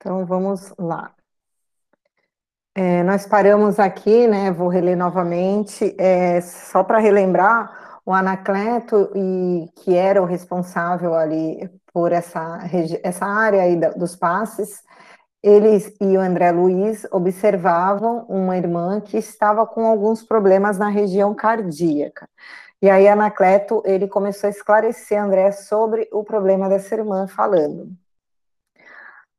Então vamos lá. É, nós paramos aqui, né? Vou reler novamente, é, só para relembrar o Anacleto e que era o responsável ali por essa, essa área aí dos passes. Eles e o André Luiz observavam uma irmã que estava com alguns problemas na região cardíaca. E aí Anacleto ele começou a esclarecer André sobre o problema dessa irmã, falando: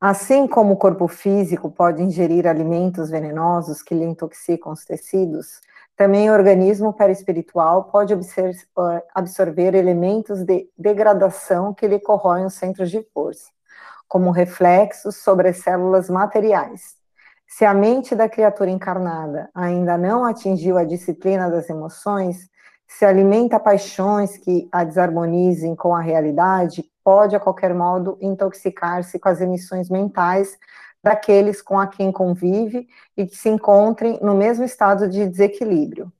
Assim como o corpo físico pode ingerir alimentos venenosos que lhe intoxicam os tecidos, também o organismo perispiritual pode absorver elementos de degradação que lhe corroem os centros de força, como reflexos sobre as células materiais. Se a mente da criatura encarnada ainda não atingiu a disciplina das emoções, se alimenta paixões que a desarmonizem com a realidade, pode, a qualquer modo, intoxicar-se com as emissões mentais daqueles com a quem convive e que se encontrem no mesmo estado de desequilíbrio.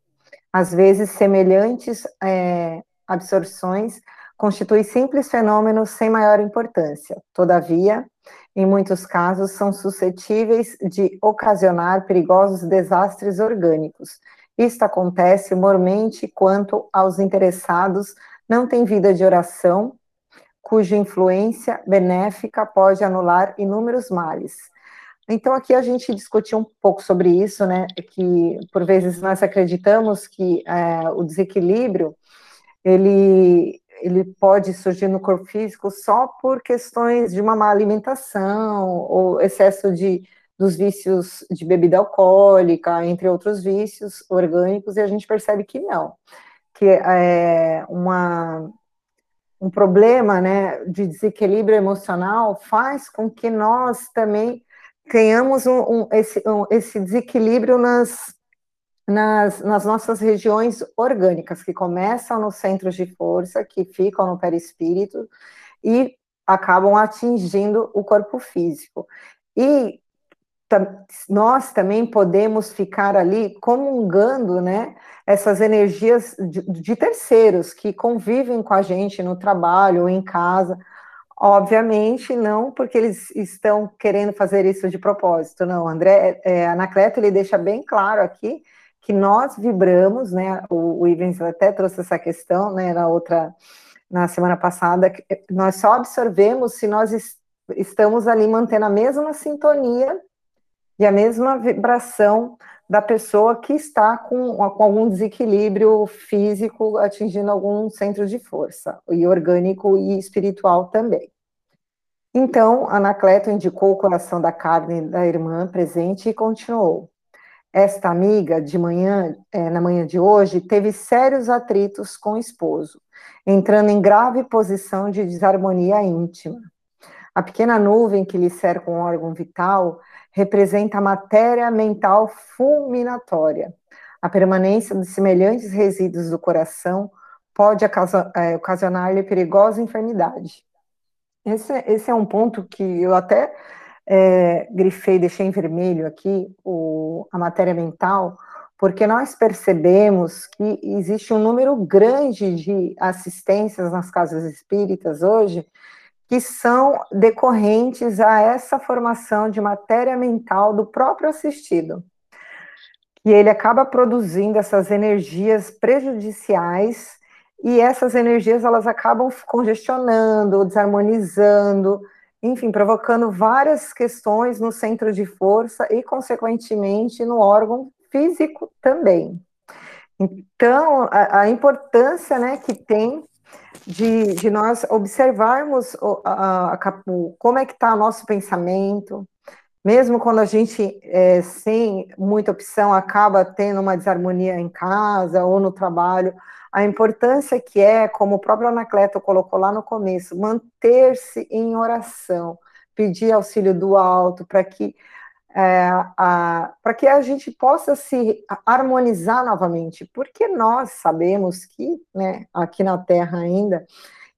Às vezes, semelhantes é, absorções constituem simples fenômenos sem maior importância. Todavia, em muitos casos, são suscetíveis de ocasionar perigosos desastres orgânicos. Isto acontece mormente quanto aos interessados não têm vida de oração cuja influência benéfica pode anular inúmeros males. Então, aqui a gente discutiu um pouco sobre isso, né, que por vezes nós acreditamos que é, o desequilíbrio, ele, ele pode surgir no corpo físico só por questões de uma má alimentação, ou excesso de, dos vícios de bebida alcoólica, entre outros vícios orgânicos, e a gente percebe que não, que é uma um problema né, de desequilíbrio emocional faz com que nós também tenhamos um, um, esse, um, esse, desequilíbrio nas, nas, nas, nossas regiões orgânicas, que começam nos centros de força, que ficam no perispírito e acabam atingindo o corpo físico. E nós também podemos ficar ali comungando, né, essas energias de, de, terceiros que convivem com a gente no trabalho ou em casa. Obviamente, não porque eles estão querendo fazer isso de propósito, não. André é, Anacleto, ele deixa bem claro aqui que nós vibramos, né, o, o Ivens até trouxe essa questão, né, na outra, na semana passada, nós só absorvemos se nós est estamos ali mantendo a mesma sintonia e a mesma vibração da pessoa que está com, com, algum desequilíbrio físico, atingindo algum centro de força, e orgânico e espiritual também. Então, Anacleto indicou o coração da carne da irmã presente e continuou. Esta amiga, de manhã, é, na manhã de hoje, teve sérios atritos com o esposo, entrando em grave posição de desarmonia íntima. A pequena nuvem que lhe cerca um órgão vital representa a matéria mental fulminatória. A permanência de semelhantes resíduos do coração pode é, ocasionar-lhe perigosa enfermidade. Esse, esse, é um ponto que eu até é, grifei, deixei em vermelho aqui, o, a matéria mental, porque nós percebemos que existe um número grande de assistências nas casas espíritas hoje que são decorrentes a essa formação de matéria mental do próprio assistido. E ele acaba produzindo essas energias prejudiciais e essas energias elas acabam congestionando, desarmonizando, enfim, provocando várias questões no centro de força e, consequentemente, no órgão físico também. Então, a, a importância né, que tem de, de nós observarmos o, a, a, o, como é que está o nosso pensamento, mesmo quando a gente, é, sem muita opção, acaba tendo uma desarmonia em casa ou no trabalho, a importância que é, como o próprio Anacleto colocou lá no começo, manter-se em oração, pedir auxílio do alto, para que é, para que a gente possa se harmonizar novamente, porque nós sabemos que, né, aqui na Terra ainda,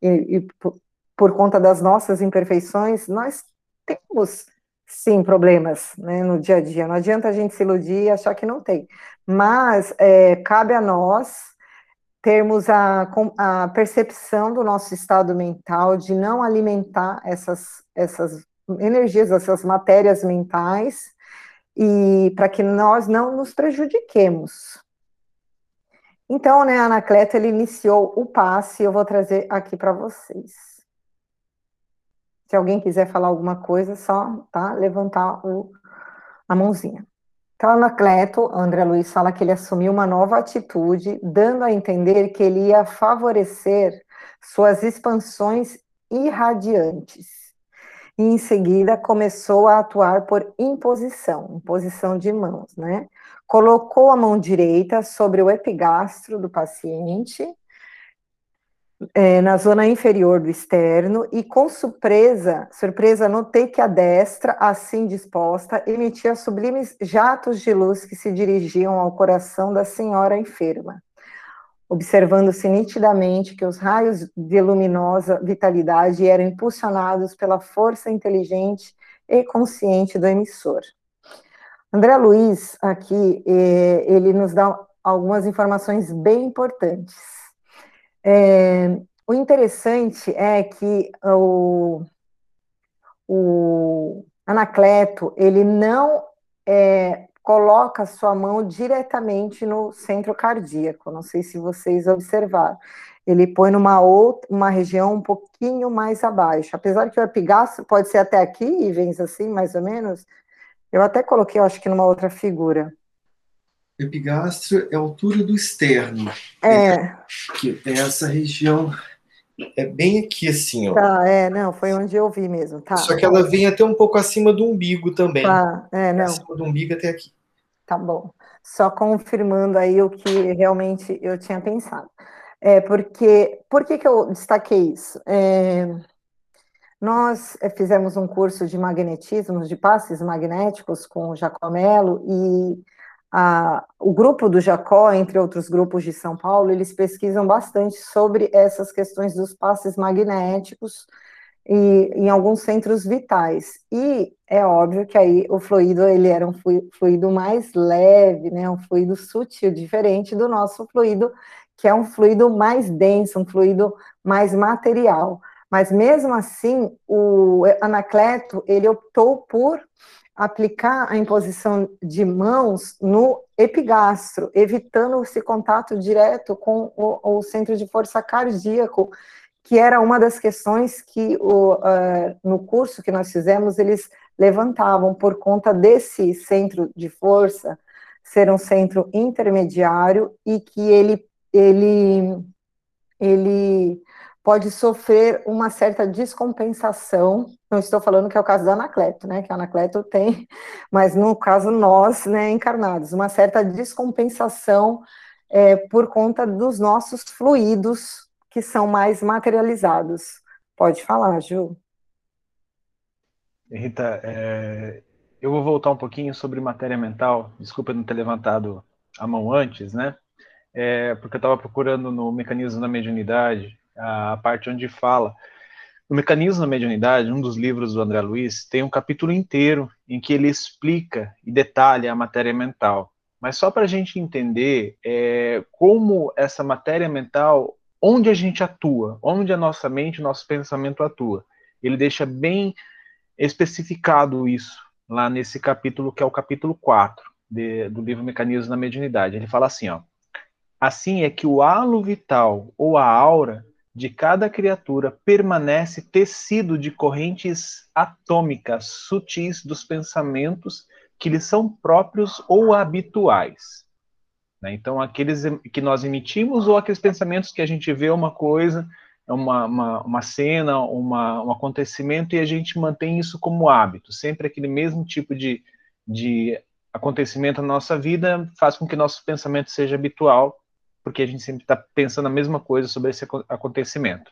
e, e por, por, conta das nossas imperfeições, nós temos sim problemas né, no dia a dia. Não adianta a gente se iludir e achar que não tem, mas é, cabe a nós termos a, a percepção do nosso estado mental de não alimentar essas, essas energias, essas matérias mentais, e para que nós não nos prejudiquemos. Então, né, Anacleto, ele iniciou o passe, eu vou trazer aqui para vocês. Se alguém quiser falar alguma coisa, só tá, levantar o, a mãozinha. Então, Anacleto, André Luiz fala que ele assumiu uma nova atitude, dando a entender que ele ia favorecer suas expansões irradiantes e em seguida começou a atuar por imposição, imposição de mãos, né? Colocou a mão direita sobre o epigastro do paciente, é, na zona inferior do externo, e com surpresa, surpresa, notei que a destra, assim disposta, emitia sublimes jatos de luz que se dirigiam ao coração da senhora enferma observando-se nitidamente que os raios de luminosa vitalidade eram impulsionados pela força inteligente e consciente do emissor. André Luiz, aqui, eh, ele nos dá algumas informações bem importantes. É, o interessante é que o, o Anacleto, ele não é, coloca sua mão diretamente no centro cardíaco. Não sei se vocês observaram. Ele põe numa outra, uma região um pouquinho mais abaixo. Apesar que o epigastro pode ser até aqui, e vem assim, mais ou menos. Eu até coloquei, eu acho que numa outra figura. Epigastro é a altura do externo. É. Que é essa região é bem aqui, assim, ó. Tá, é, não, foi onde eu vi mesmo, tá. Só que ela vem até um pouco acima do umbigo também. Tá, é, não. Acima do umbigo até aqui. Tá bom. Só confirmando aí o que realmente eu tinha pensado. É, porque, por que que eu destaquei isso? É, nós é, fizemos um curso de magnetismo, de passes magnéticos com o Jacomelo, e o grupo do Jacó, entre outros grupos de São Paulo, eles pesquisam bastante sobre essas questões dos passes magnéticos e em alguns centros vitais. E é óbvio que aí o fluido ele era um fluido mais leve, né, um fluido sutil, diferente do nosso fluido, que é um fluido mais denso, um fluido mais material. Mas mesmo assim, o Anacleto ele optou por aplicar a imposição de mãos no epigastro, evitando esse contato direto com o, o centro de força cardíaco, que era uma das questões que o, uh, no curso que nós fizemos eles levantavam por conta desse centro de força ser um centro intermediário e que ele ele ele pode sofrer uma certa descompensação. Não estou falando que é o caso da Anacleto, né? Que a Anacleto tem, mas no caso nós, né, encarnados, uma certa descompensação é, por conta dos nossos fluidos que são mais materializados. Pode falar, Ju. Rita, é, eu vou voltar um pouquinho sobre matéria mental. Desculpa não ter levantado a mão antes, né? É, porque eu estava procurando no mecanismo da mediunidade a parte onde fala. No Mecanismo da Mediunidade, um dos livros do André Luiz, tem um capítulo inteiro em que ele explica e detalha a matéria mental. Mas só para a gente entender é, como essa matéria mental, onde a gente atua, onde a nossa mente, o nosso pensamento atua. Ele deixa bem especificado isso lá nesse capítulo, que é o capítulo 4 de, do livro Mecanismo da Mediunidade. Ele fala assim, ó, assim é que o halo vital ou a aura de cada criatura permanece tecido de correntes atômicas sutis dos pensamentos que lhes são próprios ou habituais. Né? Então, aqueles que nós emitimos ou aqueles pensamentos que a gente vê uma coisa, uma, uma, uma cena, uma, um acontecimento e a gente mantém isso como hábito. Sempre aquele mesmo tipo de, de acontecimento na nossa vida faz com que nosso pensamento seja habitual porque a gente sempre está pensando a mesma coisa sobre esse acontecimento.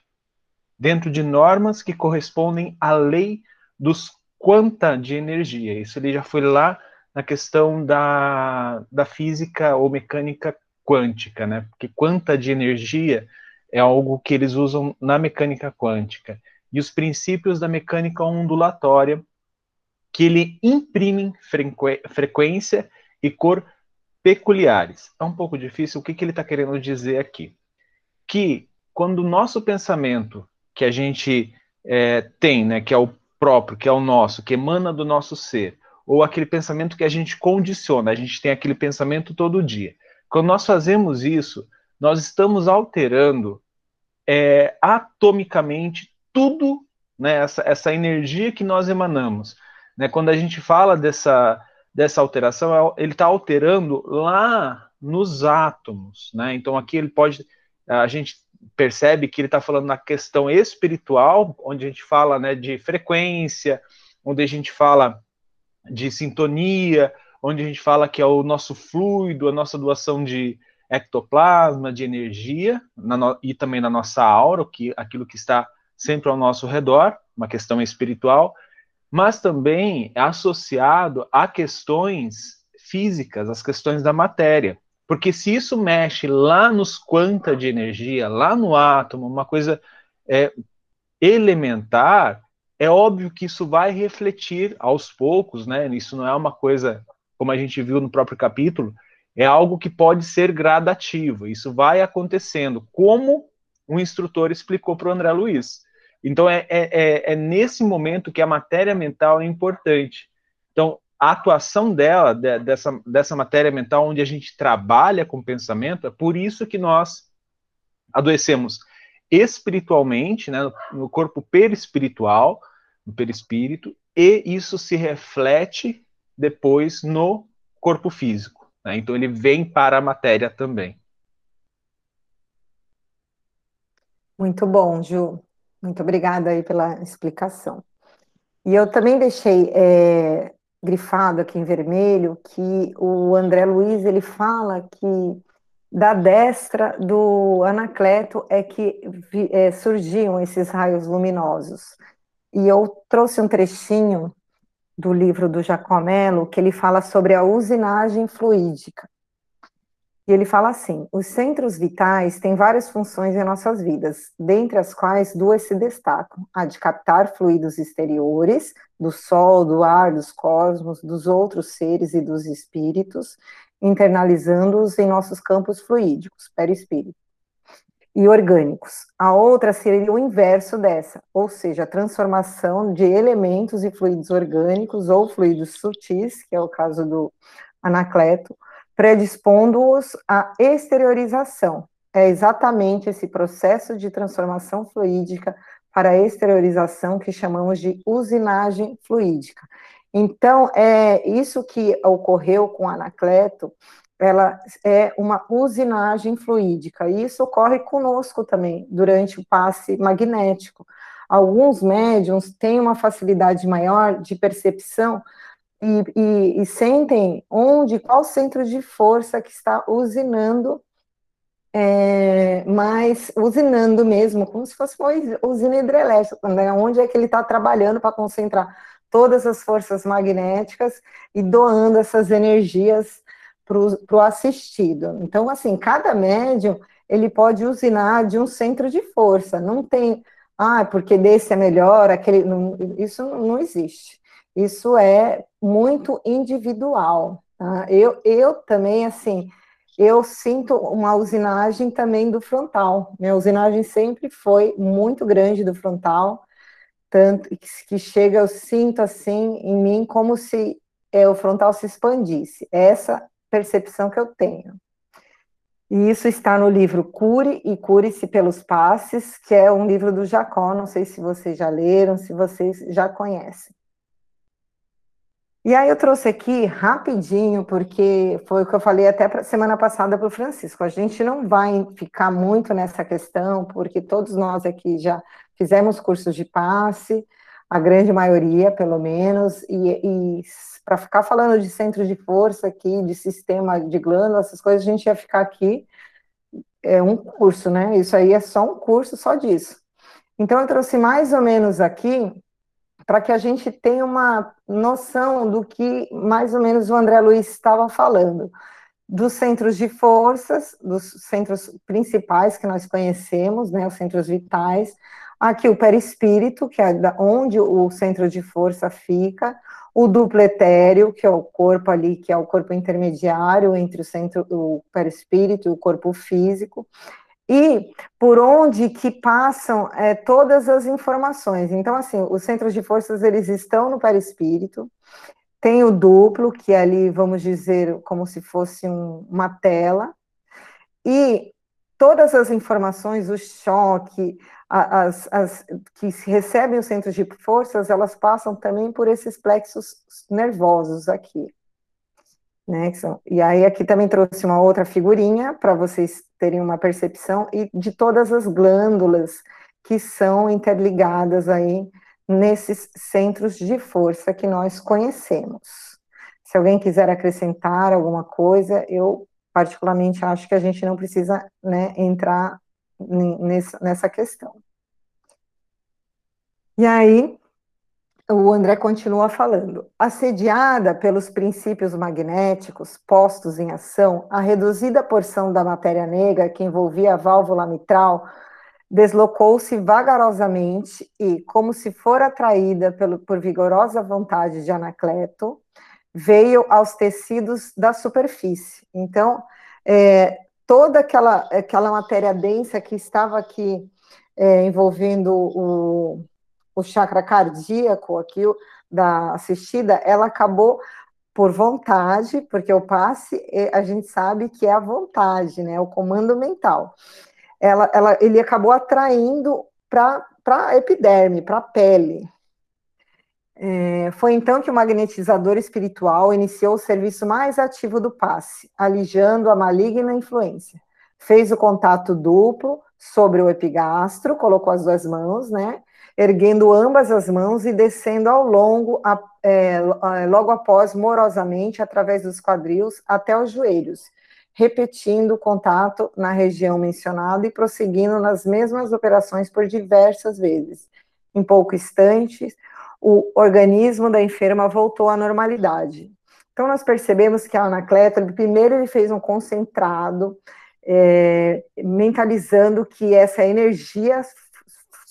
Dentro de normas que correspondem à lei dos quanta de energia. Isso ele já foi lá na questão da, da física ou mecânica quântica, né? Porque quanta de energia é algo que eles usam na mecânica quântica. E os princípios da mecânica ondulatória, que ele imprimem frequência e cor peculiares. É um pouco difícil. O que, que ele está querendo dizer aqui? Que quando o nosso pensamento, que a gente é, tem, né, que é o próprio, que é o nosso, que emana do nosso ser, ou aquele pensamento que a gente condiciona, a gente tem aquele pensamento todo dia. Quando nós fazemos isso, nós estamos alterando é, atomicamente tudo, né, essa, essa energia que nós emanamos. Né? Quando a gente fala dessa, dessa alteração, é, ele está alterando lá nos átomos. Né? Então aqui ele pode. A gente percebe que ele está falando na questão espiritual, onde a gente fala né, de frequência, onde a gente fala de sintonia, onde a gente fala que é o nosso fluido, a nossa doação de ectoplasma, de energia, no, e também na nossa aura, que, aquilo que está sempre ao nosso redor, uma questão espiritual, mas também associado a questões físicas, as questões da matéria. Porque se isso mexe lá nos quanta de energia, lá no átomo, uma coisa é, elementar, é óbvio que isso vai refletir aos poucos, né? Isso não é uma coisa, como a gente viu no próprio capítulo, é algo que pode ser gradativo. Isso vai acontecendo, como o instrutor explicou para o André Luiz. Então, é, é, é, é nesse momento que a matéria mental é importante. Então, a atuação dela, de, dessa, dessa matéria mental, onde a gente trabalha com pensamento, é por isso que nós adoecemos espiritualmente, né, no corpo perispiritual, no perispírito, e isso se reflete depois no corpo físico. Né? Então ele vem para a matéria também. Muito bom, Ju. Muito obrigada aí pela explicação. E eu também deixei é, grifado aqui em vermelho que o André Luiz ele fala que da destra do Anacleto é que é, surgiam esses raios luminosos. E eu trouxe um trechinho do livro do Jacomelo que ele fala sobre a usinagem fluídica. E ele fala assim: os centros vitais têm várias funções em nossas vidas, dentre as quais duas se destacam: a de captar fluidos exteriores, do sol, do ar, dos cosmos, dos outros seres e dos espíritos, internalizando-os em nossos campos fluídicos, perispírito, e orgânicos. A outra seria o inverso dessa, ou seja, a transformação de elementos e fluidos orgânicos ou fluidos sutis, que é o caso do Anacleto, predispondo-os à exteriorização. É exatamente esse processo de transformação fluídica para a exteriorização que chamamos de usinagem fluídica. Então, é isso que ocorreu com Anacleto, ela é uma usinagem fluídica, e isso ocorre conosco também, durante o passe magnético. Alguns médiums têm uma facilidade maior de percepção e, e, e sentem onde, qual centro de força que está usinando, é, usinando mesmo, como se fosse uma usina hidrelétrica, né, onde é que ele está trabalhando para concentrar todas as forças magnéticas e doando essas energias para o assistido. Então, assim, cada médium ele pode usinar de um centro de força, não tem, ah, porque desse é melhor, aquele, não, isso não existe. Isso é muito individual. Tá? Eu, eu também, assim, eu sinto uma usinagem também do frontal. Minha usinagem sempre foi muito grande do frontal, tanto que chega, eu sinto assim em mim como se é, o frontal se expandisse. Essa percepção que eu tenho. E isso está no livro Cure e Cure-se pelos Passes, que é um livro do Jacó, não sei se vocês já leram, se vocês já conhecem. E aí eu trouxe aqui rapidinho, porque foi o que eu falei até semana passada para o Francisco. A gente não vai ficar muito nessa questão, porque todos nós aqui já fizemos cursos de passe, a grande maioria, pelo menos, e, e para ficar falando de centro de força aqui, de sistema de glândula, essas coisas, a gente ia ficar aqui é um curso, né? Isso aí é só um curso só disso. Então eu trouxe mais ou menos aqui para que a gente tenha uma noção do que mais ou menos o André Luiz estava falando, dos centros de forças, dos centros principais que nós conhecemos, né, os centros vitais, aqui o perispírito, que é onde o centro de força fica, o duplo etéreo, que é o corpo ali, que é o corpo intermediário entre o centro, o perispírito e o corpo físico, e por onde que passam é, todas as informações. Então, assim, os centros de forças, eles estão no perispírito, tem o duplo, que ali, vamos dizer, como se fosse um, uma tela, e todas as informações, o choque, as, as, que recebem os centros de forças, elas passam também por esses plexos nervosos aqui. Né, e aí aqui também trouxe uma outra figurinha para vocês terem uma percepção e de todas as glândulas que são interligadas aí nesses centros de força que nós conhecemos. Se alguém quiser acrescentar alguma coisa, eu particularmente acho que a gente não precisa né, entrar nessa questão. E aí, o André continua falando. Assediada pelos princípios magnéticos postos em ação, a reduzida porção da matéria negra que envolvia a válvula mitral deslocou-se vagarosamente e, como se for atraída pelo, por vigorosa vontade de Anacleto, veio aos tecidos da superfície. Então, é, toda aquela, aquela matéria densa que estava aqui é, envolvendo o, o chakra cardíaco aqui da assistida, ela acabou por vontade, porque o passe a gente sabe que é a vontade, né? O comando mental. Ela, ela, ele acabou atraindo para a epiderme, para a pele. É, foi então que o magnetizador espiritual iniciou o serviço mais ativo do passe, alijando a maligna influência. Fez o contato duplo sobre o epigastro, colocou as duas mãos, né? Erguendo ambas as mãos e descendo ao longo, a, é, logo após, morosamente, através dos quadris até os joelhos, repetindo o contato na região mencionada e prosseguindo nas mesmas operações por diversas vezes. Em pouco instantes, o organismo da enferma voltou à normalidade. Então, nós percebemos que a Anacleto, primeiro ele fez um concentrado, é, mentalizando que essa energia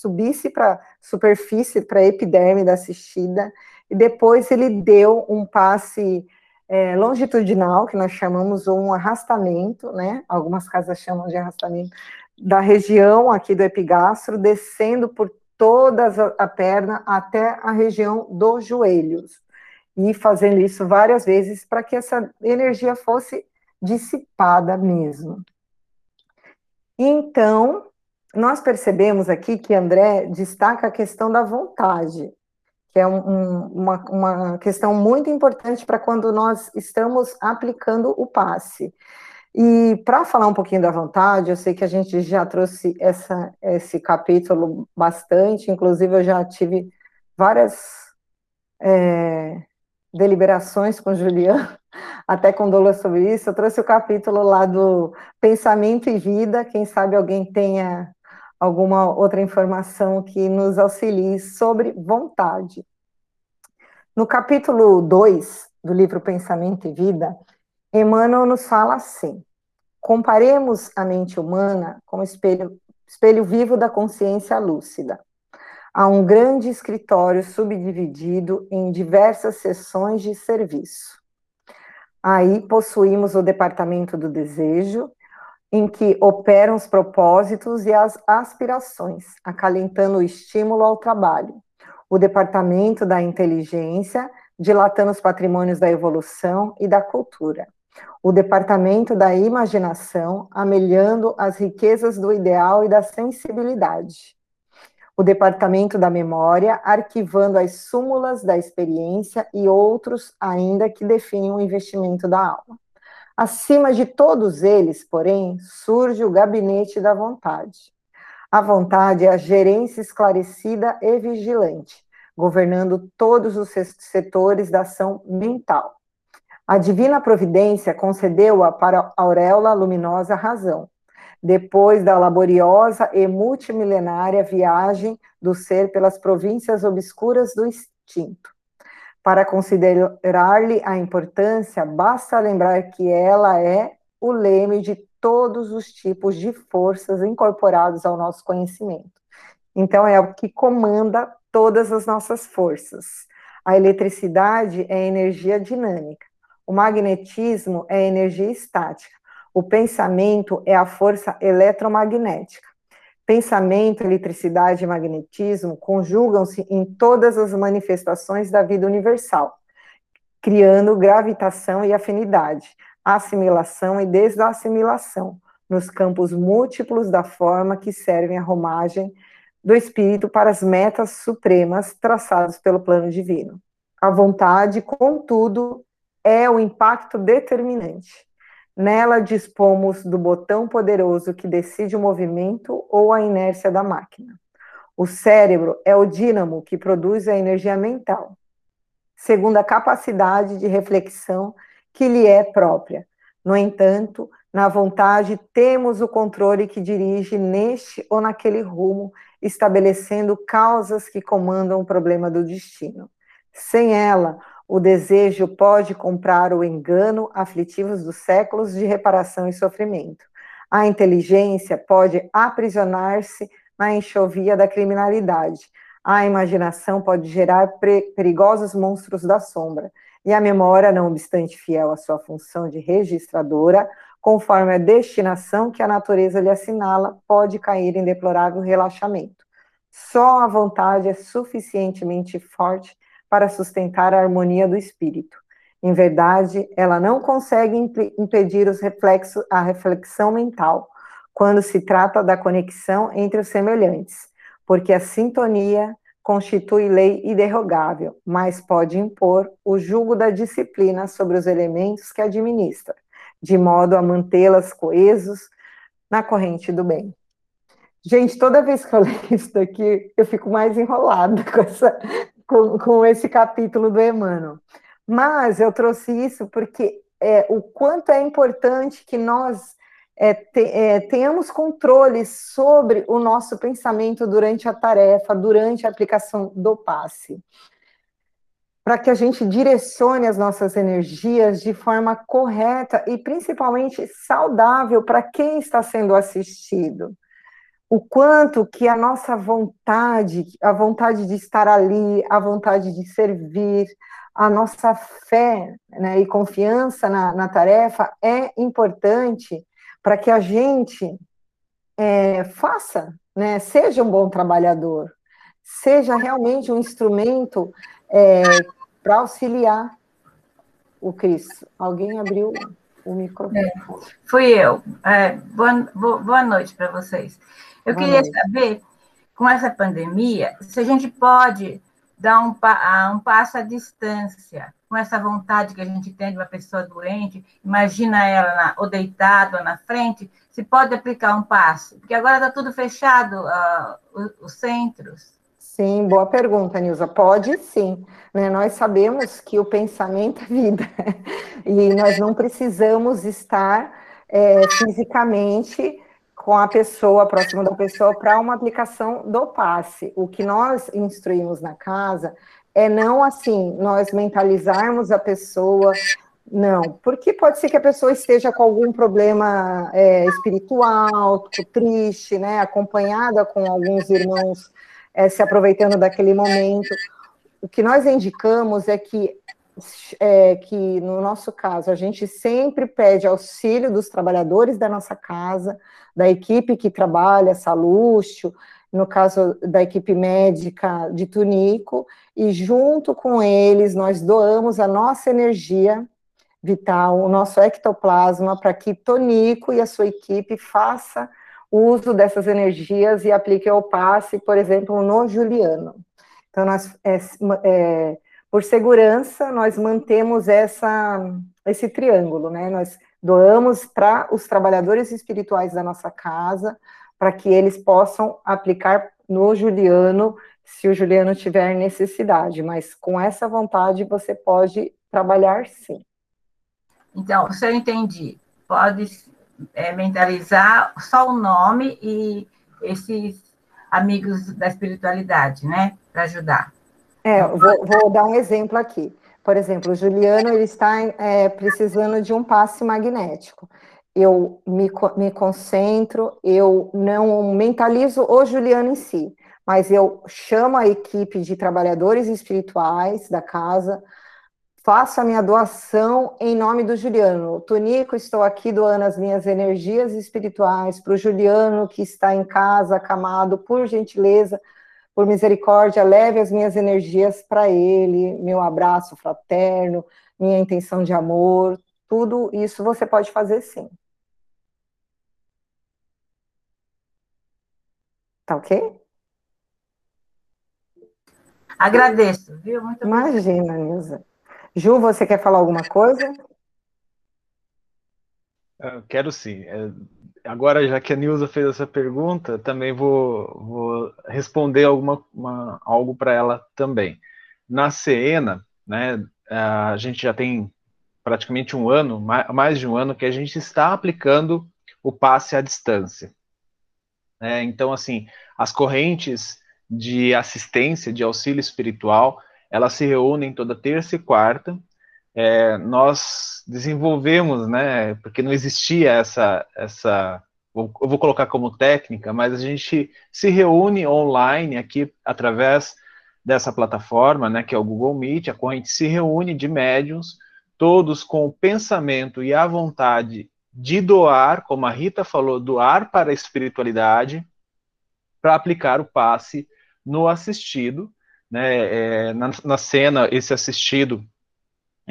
subisse para a superfície, para a epiderme da assistida, e depois ele deu um passe é, longitudinal, que nós chamamos um arrastamento, né? Algumas casas chamam de arrastamento, da região aqui do epigastro, descendo por toda a perna até a região dos joelhos. E fazendo isso várias vezes para que essa energia fosse dissipada mesmo. Então, nós percebemos aqui que André destaca a questão da vontade, que é um, um, uma, uma questão muito importante para quando nós estamos aplicando o passe. E para falar um pouquinho da vontade, eu sei que a gente já trouxe essa, esse capítulo bastante, inclusive eu já tive várias é, deliberações com Juliano, até com Douglas sobre isso. Eu trouxe o capítulo lá do pensamento e vida, quem sabe alguém tenha alguma outra informação que nos auxilie sobre vontade. No capítulo 2 do livro Pensamento e Vida, Emmanuel nos fala assim: comparemos a mente humana como espelho, espelho vivo da consciência lúcida. Há um grande escritório subdividido em diversas seções de serviço. Aí possuímos o departamento do desejo, em que operam os propósitos e as aspirações, acalentando o estímulo ao trabalho. O departamento da inteligência, dilatando os patrimônios da evolução e da cultura. O departamento da imaginação, amelhando as riquezas do ideal e da sensibilidade. O departamento da memória, arquivando as súmulas da experiência e outros ainda que definem o investimento da alma Acima de todos eles, porém, surge o gabinete da vontade. A vontade é a gerência esclarecida e vigilante, governando todos os setores da ação mental. A divina providência concedeu-a para a auréola luminosa razão, depois da laboriosa e multimilenária viagem do ser pelas províncias obscuras do instinto. Para considerar-lhe a importância, basta lembrar que ela é o leme de todos os tipos de forças incorporados ao nosso conhecimento. Então, é o que comanda todas as nossas forças. A eletricidade é energia dinâmica, o magnetismo é energia estática, O pensamento é a força eletromagnética. Pensamento, eletricidade e magnetismo conjugam-se em todas as manifestações da vida universal, criando gravitação e afinidade, assimilação e desassimilação, nos campos múltiplos da forma que servem à romagem do espírito para as metas supremas traçadas pelo plano divino. A vontade, contudo, é o impacto determinante. Nela dispomos do botão poderoso que decide o movimento ou a inércia da máquina. O cérebro é o dínamo que produz a energia mental, segundo a capacidade de reflexão que lhe é própria. No entanto, na vontade temos o controle que dirige neste ou naquele rumo, estabelecendo causas que comandam o problema do destino. Sem ela, o desejo pode comprar o engano aflitivos dos séculos de reparação e sofrimento. A inteligência pode aprisionar-se na enxovia da criminalidade. A imaginação pode gerar perigosos monstros da sombra. E a memória, não obstante fiel à sua função de registradora, conforme a destinação que a natureza lhe assinala, pode cair em deplorável relaxamento. Só a vontade é suficientemente forte para sustentar a harmonia do espírito. Em verdade, ela não consegue impedir os reflexos, a reflexão mental, quando se trata da conexão entre os semelhantes, porque a sintonia constitui lei irrevogável, mas pode impor o jugo da disciplina sobre os elementos que administra, de modo a mantê-las coesos na corrente do bem. Gente, toda vez que eu leio isso daqui, eu fico mais enrolada com essa, com, com esse capítulo do Emmanuel. Mas eu trouxe isso porque é, o quanto é importante que nós é, te, é, tenhamos controle sobre o nosso pensamento durante a tarefa, durante a aplicação do passe. Para que a gente direcione as nossas energias de forma correta e principalmente saudável para quem está sendo assistido o quanto que a nossa vontade, a vontade de estar ali, a vontade de servir, a nossa fé né, e confiança na, na, tarefa é importante para que a gente é, faça, né, seja um bom trabalhador, seja realmente um instrumento é, para auxiliar o Cristo. Alguém abriu o microfone. É, fui eu. É, boa, boa noite para vocês. Eu queria saber, com essa pandemia, se a gente pode dar um, um passo à distância, com essa vontade que a gente tem de uma pessoa doente, imagina ela na, ou deitada ou na frente, se pode aplicar um passo, porque agora está tudo fechado, uh, os, os centros. Sim, boa pergunta, Nilza. Pode sim. Né? Nós sabemos que o pensamento é vida e nós não precisamos estar é, fisicamente com a pessoa, próximo da pessoa, para uma aplicação do passe. O que nós instruímos na casa é não assim, nós mentalizarmos a pessoa, não, porque pode ser que a pessoa esteja com algum problema é, espiritual, triste, né, acompanhada com alguns irmãos é, se aproveitando daquele momento. O que nós indicamos é que é, que no nosso caso a gente sempre pede auxílio dos trabalhadores da nossa casa, da equipe que trabalha, Salúcio, no caso da equipe médica de Tunico, e junto com eles nós doamos a nossa energia vital, o nosso ectoplasma, para que Tonico e a sua equipe faça uso dessas energias e aplique o passe, por exemplo, no Juliano. Então, nós, é, é, por segurança, nós mantemos essa, esse triângulo, né? Nós doamos para os trabalhadores espirituais da nossa casa, para que eles possam aplicar no Juliano, se o Juliano tiver necessidade, mas com essa vontade você pode trabalhar sim. Então, se eu entendi, pode é, mentalizar só o nome e esses amigos da espiritualidade, né, para ajudar. É, vou, vou, dar um exemplo aqui. Por exemplo, o Juliano ele está é, precisando de um passe magnético. Eu me, me concentro, eu não mentalizo o Juliano em si, mas eu chamo a equipe de trabalhadores espirituais da casa, Faço a minha doação em nome do Juliano. Tonico, estou aqui doando as minhas energias espirituais para o Juliano que está em casa, acamado, por gentileza, por misericórdia, leve as minhas energias para ele, meu abraço fraterno, minha intenção de amor, tudo isso você pode fazer sim. Tá ok? Agradeço, viu? Muito Imagina, Nilza. Ju, você quer falar alguma coisa? Eu quero sim. É, agora, já que a Nilza fez essa pergunta, também vou, vou responder alguma, uma, algo para ela também. Na Siena, né, a gente já tem praticamente um ano, mais de um ano, que a gente está aplicando o passe à distância. É, então, assim, as correntes de assistência, de auxílio espiritual, elas se reúnem toda terça e quarta. É, nós desenvolvemos, né, porque não existia essa, essa, eu vou colocar como técnica, mas a gente se reúne online aqui através dessa plataforma, né, que é o Google Meet, a corrente se reúne de médiums, todos com o pensamento e a vontade de doar, como a Rita falou, doar para a espiritualidade, para aplicar o passe no assistido, né, é, na, na cena, esse assistido,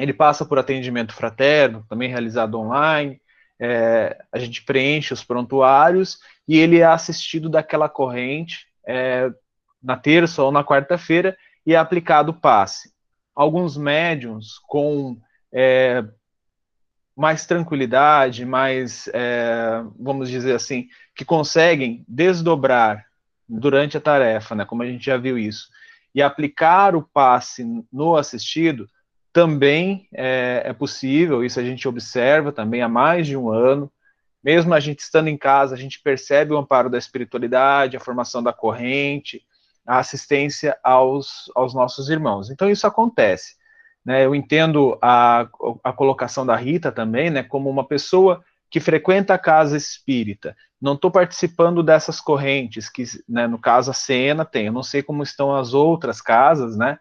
ele passa por atendimento fraterno, também realizado online, é, a gente preenche os prontuários e ele é assistido daquela corrente é, na terça ou na quarta-feira e é aplicado passe. Alguns médiums com é, mais tranquilidade, mais, é, vamos dizer assim, que conseguem desdobrar durante a tarefa, né, como a gente já viu isso, e aplicar o passe no assistido também é, é, possível, isso a gente observa também há mais de um ano. Mesmo a gente estando em casa, a gente percebe o amparo da espiritualidade, a formação da corrente, a assistência aos, aos nossos irmãos. Então, isso acontece. Né? Eu entendo a, a colocação da Rita também, né, como uma pessoa que frequenta a casa espírita, não estou participando dessas correntes, que né, no caso a Cena tem, eu não sei como estão as outras casas, né?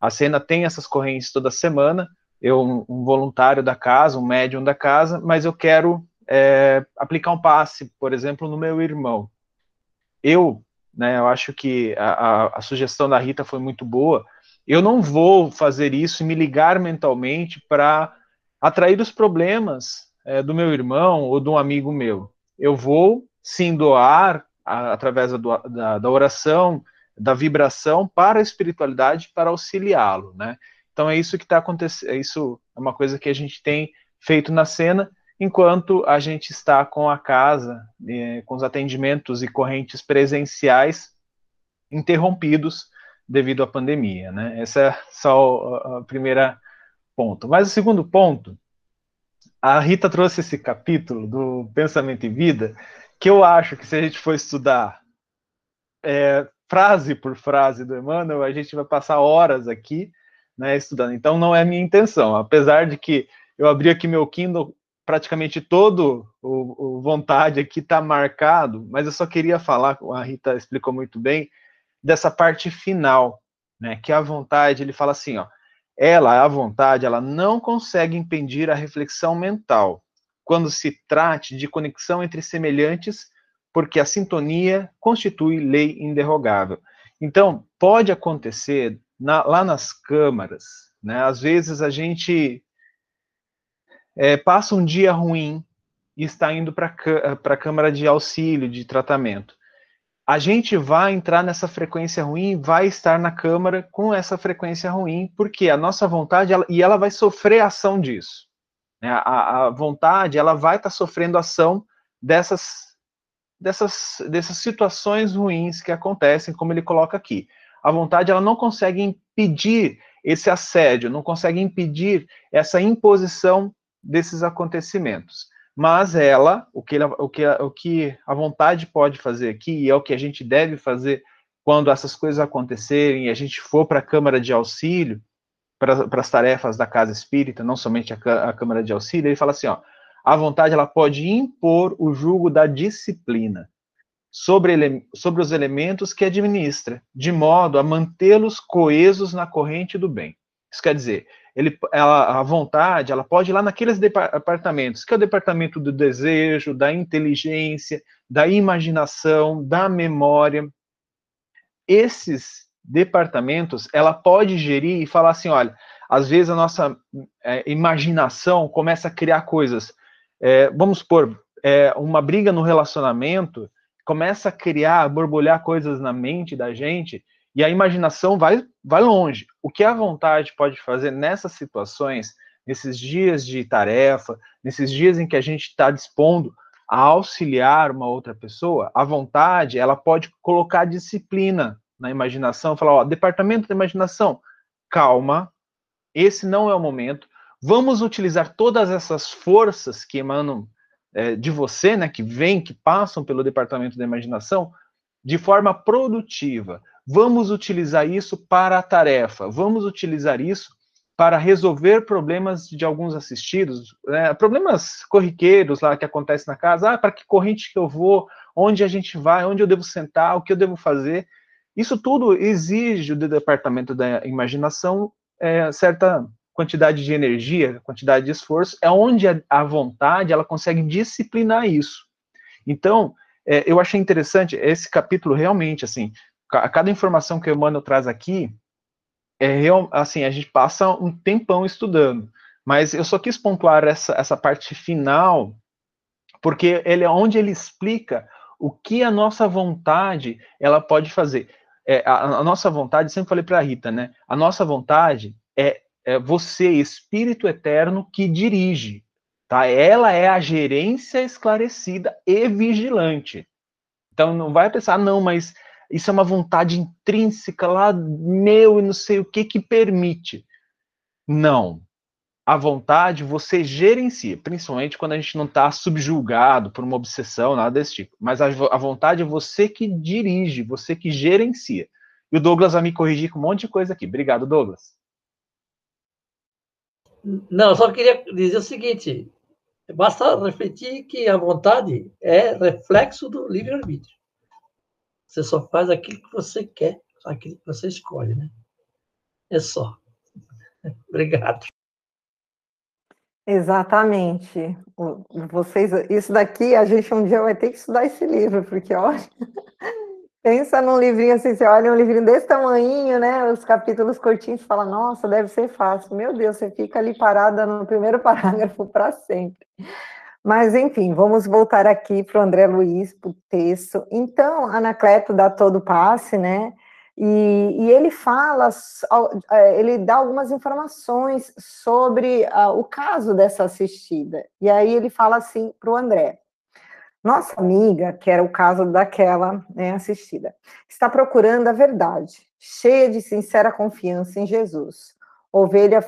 A Cena tem essas correntes toda semana, eu, um voluntário da casa, um médium da casa, mas eu quero é, aplicar um passe, por exemplo, no meu irmão. Eu, né, eu acho que a, a, a sugestão da Rita foi muito boa, eu não vou fazer isso e me ligar mentalmente para atrair os problemas é, do meu irmão ou de um amigo meu. Eu vou sim doar a, através da, da, da, oração, da vibração para a espiritualidade para auxiliá-lo, né? Então é isso que está acontecendo, é isso é uma coisa que a gente tem feito na cena, enquanto a gente está com a casa, eh, com os atendimentos e correntes presenciais interrompidos devido à pandemia, né? Essa é só a primeira ponto. Mas o segundo ponto a Rita trouxe esse capítulo do Pensamento e Vida, que eu acho que se a gente for estudar é, frase por frase do Emmanuel, a gente vai passar horas aqui né, estudando. Então, não é minha intenção. Apesar de que eu abri aqui meu Kindle, praticamente todo o, o vontade aqui está marcado, mas eu só queria falar, a Rita explicou muito bem, dessa parte final, né, que a vontade, ele fala assim, ó, ela, a vontade, ela não consegue impedir a reflexão mental quando se trate de conexão entre semelhantes, porque a sintonia constitui lei inderrogável. Então, pode acontecer na, lá nas câmaras, né? Às vezes a gente é, passa um dia ruim e está indo para a câmara de auxílio, de tratamento a gente vai entrar nessa frequência ruim, vai estar na Câmara com essa frequência ruim, porque a nossa vontade, ela, e ela vai sofrer ação disso. Né? A, a, vontade, ela vai estar tá sofrendo ação dessas, dessas, dessas situações ruins que acontecem, como ele coloca aqui. A vontade, ela não consegue impedir esse assédio, não consegue impedir essa imposição desses acontecimentos mas ela, o que, o, que, o que a vontade pode fazer aqui, e é o que a gente deve fazer quando essas coisas acontecerem e a gente for para a Câmara de Auxílio, para, as tarefas da Casa Espírita, não somente a, a Câmara de Auxílio, ele fala assim, ó, a vontade ela pode impor o jugo da disciplina sobre, ele, sobre os elementos que administra, de modo a mantê-los coesos na corrente do bem. Isso quer dizer, ele, ela, a vontade, ela pode ir lá naqueles departamentos, que é o departamento do desejo, da inteligência, da imaginação, da memória. Esses departamentos, ela pode gerir e falar assim, olha, às vezes a nossa é, imaginação começa a criar coisas. É, vamos supor, é, uma briga no relacionamento começa a criar, a borbulhar coisas na mente da gente, e a imaginação vai, vai longe. O que a vontade pode fazer nessas situações, nesses dias de tarefa, nesses dias em que a gente está dispondo a auxiliar uma outra pessoa, a vontade, ela pode colocar disciplina na imaginação, falar, ó, departamento da imaginação, calma, esse não é o momento, vamos utilizar todas essas forças que emanam é, de você, né, que vêm, que passam pelo departamento da imaginação, de forma produtiva. Vamos utilizar isso para a tarefa, vamos utilizar isso para resolver problemas de alguns assistidos, né, problemas corriqueiros lá que acontecem na casa, ah, para que corrente que eu vou, onde a gente vai, onde eu devo sentar, o que eu devo fazer. Isso tudo exige do departamento da imaginação é, certa quantidade de energia, quantidade de esforço, é onde a, a vontade ela consegue disciplinar isso. Então, é, eu achei interessante esse capítulo realmente, assim, a cada informação que o Emmanuel traz aqui, é real, assim, a gente passa um tempão estudando, mas eu só quis pontuar essa, essa parte final, porque ele é onde ele explica o que a nossa vontade ela pode fazer. É, a, a, nossa vontade, sempre falei para a Rita, né? A nossa vontade é, é você, Espírito Eterno, que dirige. Tá? Ela é a gerência esclarecida e vigilante. Então não vai pensar, não, mas isso é uma vontade intrínseca lá meu e não sei o que que permite. Não. A vontade você gerencia, principalmente quando a gente não está subjulgado por uma obsessão, nada desse tipo. Mas a, a vontade é você que dirige, você que gerencia. E o Douglas vai me corrigir com um monte de coisa aqui. Obrigado, Douglas. Não, só queria dizer o seguinte: basta refletir que a vontade é reflexo do livre-arbítrio. Você só faz aquilo que você quer, aquilo que você escolhe, né? É só. Obrigado. Exatamente. Vocês, isso daqui a gente um dia vai ter que estudar esse livro, porque olha, pensa num livrinho assim, você olha um livrinho desse tamanho, né? Os capítulos curtinhos, fala, nossa, deve ser fácil. Meu Deus, você fica ali parada no primeiro parágrafo para sempre. Mas, enfim, vamos voltar aqui para o André Luiz, para o texto. Então, Anacleto dá todo passe, né? E, e, ele fala, é, ele dá algumas informações sobre uh, o caso dessa assistida. E aí ele fala assim para o André: Nossa amiga, que era o caso daquela né, assistida, está procurando a verdade, cheia de sincera confiança em Jesus ovelha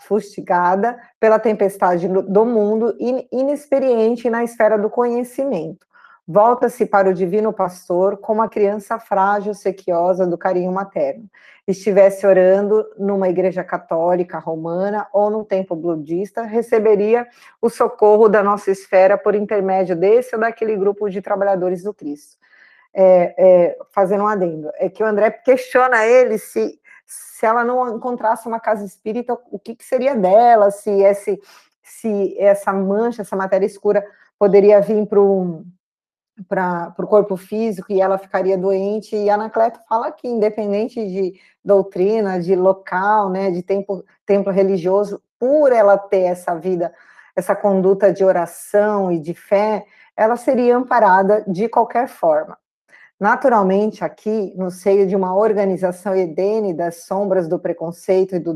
fustigada pela tempestade do mundo, inexperiente na esfera do conhecimento. Volta-se para o divino pastor como a criança frágil, sequiosa do carinho materno. Estivesse orando numa igreja católica romana ou num templo budista, receberia o socorro da nossa esfera por intermédio desse ou daquele grupo de trabalhadores do Cristo. É, é, fazendo um adendo, é que o André questiona ele se se ela não encontrasse uma casa espírita, o que, que seria dela, se, esse, se essa mancha, essa matéria escura poderia vir para o corpo físico e ela ficaria doente. E Anacleto fala que, independente de doutrina, de local, né, de tempo, templo religioso, por ela ter essa vida, essa conduta de oração e de fé, ela seria amparada de qualquer forma. Naturalmente, aqui, no seio de uma organização edene das sombras do preconceito e do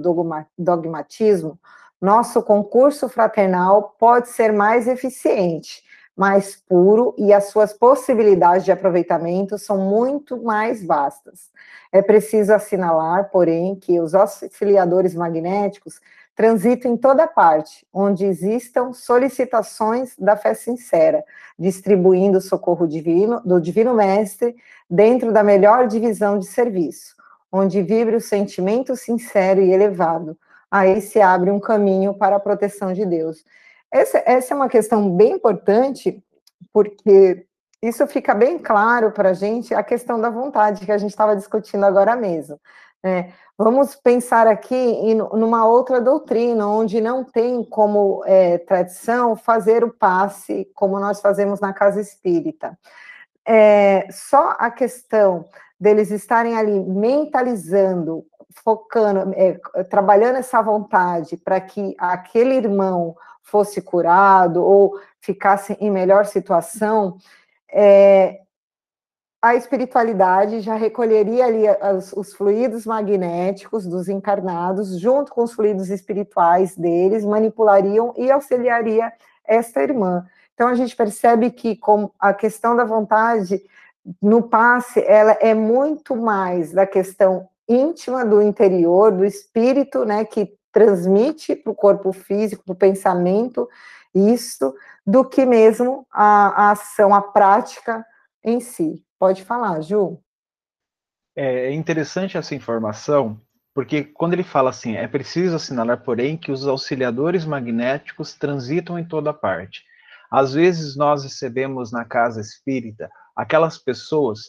dogmatismo, nosso concurso fraternal pode ser mais eficiente, mais puro e as suas possibilidades de aproveitamento são muito mais vastas. É preciso assinalar, porém, que os auxiliadores magnéticos transita em toda parte, onde existam solicitações da fé sincera, distribuindo o socorro divino do Divino Mestre dentro da melhor divisão de serviço, onde vibre o sentimento sincero e elevado. Aí se abre um caminho para a proteção de Deus. Essa, essa é uma questão bem importante, porque isso fica bem claro para a gente, a questão da vontade que a gente estava discutindo agora mesmo. É, vamos pensar aqui em numa outra doutrina, onde não tem como é, tradição fazer o passe como nós fazemos na casa espírita. É, só a questão deles estarem ali mentalizando, focando, é, trabalhando essa vontade para que aquele irmão fosse curado ou ficasse em melhor situação, é, a espiritualidade já recolheria ali os, os, fluidos magnéticos dos encarnados, junto com os fluidos espirituais deles, manipulariam e auxiliaria esta irmã. Então a gente percebe que com a questão da vontade no passe, ela é muito mais da questão íntima do interior, do espírito, né, que transmite para o corpo físico, para o pensamento, isso, do que mesmo a, a ação, a prática em si. Pode falar, Ju. É, é interessante essa informação, porque quando ele fala assim, é preciso assinalar, porém, que os auxiliadores magnéticos transitam em toda parte. Às vezes nós recebemos na casa espírita aquelas pessoas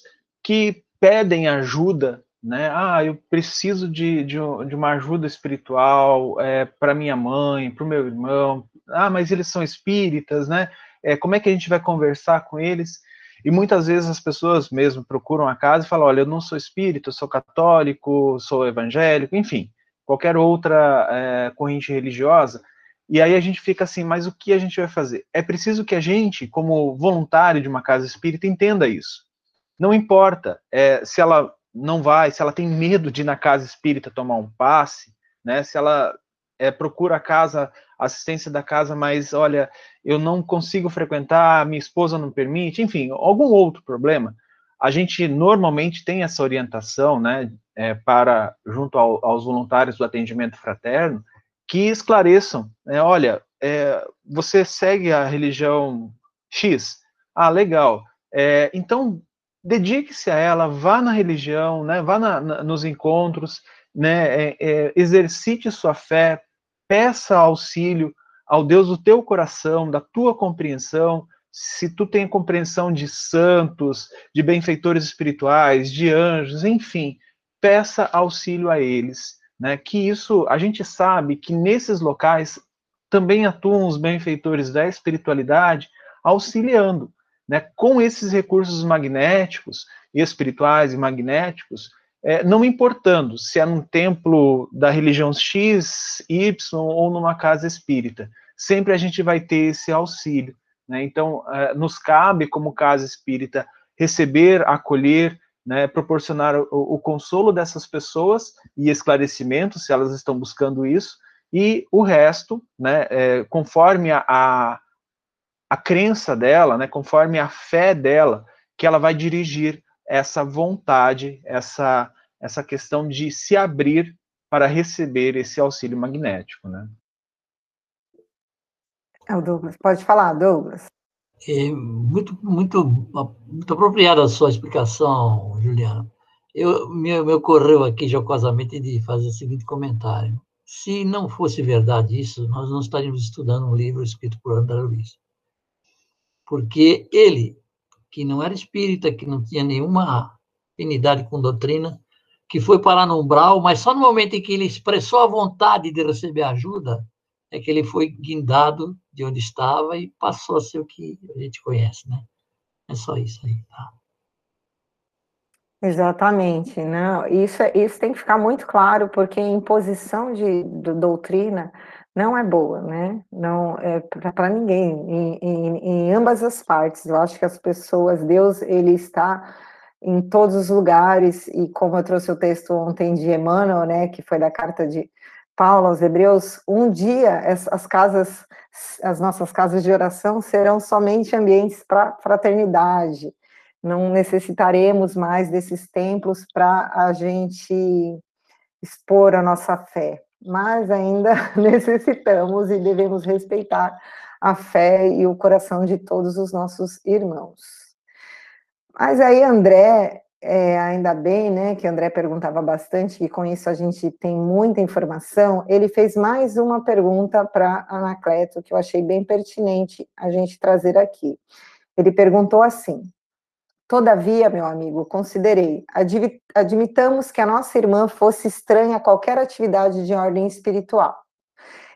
que pedem ajuda, né? Ah, eu preciso de, de, de uma ajuda espiritual é, para minha mãe, para o meu irmão. Ah, mas eles são espíritas, né? É, como é que a gente vai conversar com eles? E muitas vezes as pessoas mesmo procuram a casa e falam: olha, eu não sou espírita, eu sou católico, sou evangélico, enfim, qualquer outra é, corrente religiosa. E aí a gente fica assim, mas o que a gente vai fazer? É preciso que a gente, como voluntário de uma casa espírita, entenda isso. Não importa é, se ela não vai, se ela tem medo de ir na casa espírita tomar um passe, né? Se ela é, procura a casa, assistência da casa, mas olha, eu não consigo frequentar, minha esposa não permite, enfim, algum outro problema. A gente normalmente tem essa orientação, né, é, para junto ao, aos voluntários do atendimento fraterno, que esclareçam, né, olha, é, você segue a religião X, ah, legal, é, então dedique-se a ela, vá na religião, né, vá na, na, nos encontros, né, é, é, exercite sua fé, peça auxílio ao Deus do teu coração, da tua compreensão, se tu tem compreensão de santos, de benfeitores espirituais, de anjos, enfim, peça auxílio a eles né, que isso, a gente sabe que nesses locais também atuam os benfeitores da espiritualidade, auxiliando, né, com esses recursos magnéticos, espirituais e magnéticos, é, não importando se é num templo da religião X, Y ou numa casa espírita, sempre a gente vai ter esse auxílio. Né? Então, é, nos cabe, como casa espírita, receber, acolher né, proporcionar o, o, consolo dessas pessoas e esclarecimento, se elas estão buscando isso, e o resto, né, é, conforme a, a, a crença dela, né, conforme a fé dela, que ela vai dirigir essa vontade, essa, essa questão de se abrir para receber esse auxílio magnético, né? É o Douglas. Pode falar, Douglas. É muito, muito, muito apropriada a sua explicação, Juliana. Eu, me, me ocorreu aqui jocosamente de fazer o seguinte comentário. Se não fosse verdade isso, nós não estaríamos estudando um livro escrito por André Luiz. Porque ele, que não era espírita, que não tinha nenhuma afinidade com doutrina, que foi parar no umbral, mas só no momento em que ele expressou a vontade de receber ajuda, é que ele foi guindado de onde estava e passou a ser o que a gente conhece, né? É só isso aí, tá? Exatamente, não, isso, é, isso tem que ficar muito claro, porque imposição de, de doutrina não é boa, né? Não é para ninguém, em, em, em ambas as partes. Eu acho que as pessoas, Deus, ele está em todos os lugares, e como eu trouxe o texto ontem de Emmanuel, né, que foi da carta de Paulo aos Hebreus, um dia as casas, as nossas casas de oração serão somente ambientes para fraternidade. Não necessitaremos mais desses templos para a gente expor a nossa fé, mas ainda necessitamos e devemos respeitar a fé e o coração de todos os nossos irmãos. Mas aí André é, ainda bem, né, que André perguntava bastante, e com isso a gente tem muita informação. Ele fez mais uma pergunta para Anacleto, que eu achei bem pertinente a gente trazer aqui. Ele perguntou assim: Todavia, meu amigo, considerei, admitamos que a nossa irmã fosse estranha a qualquer atividade de ordem espiritual.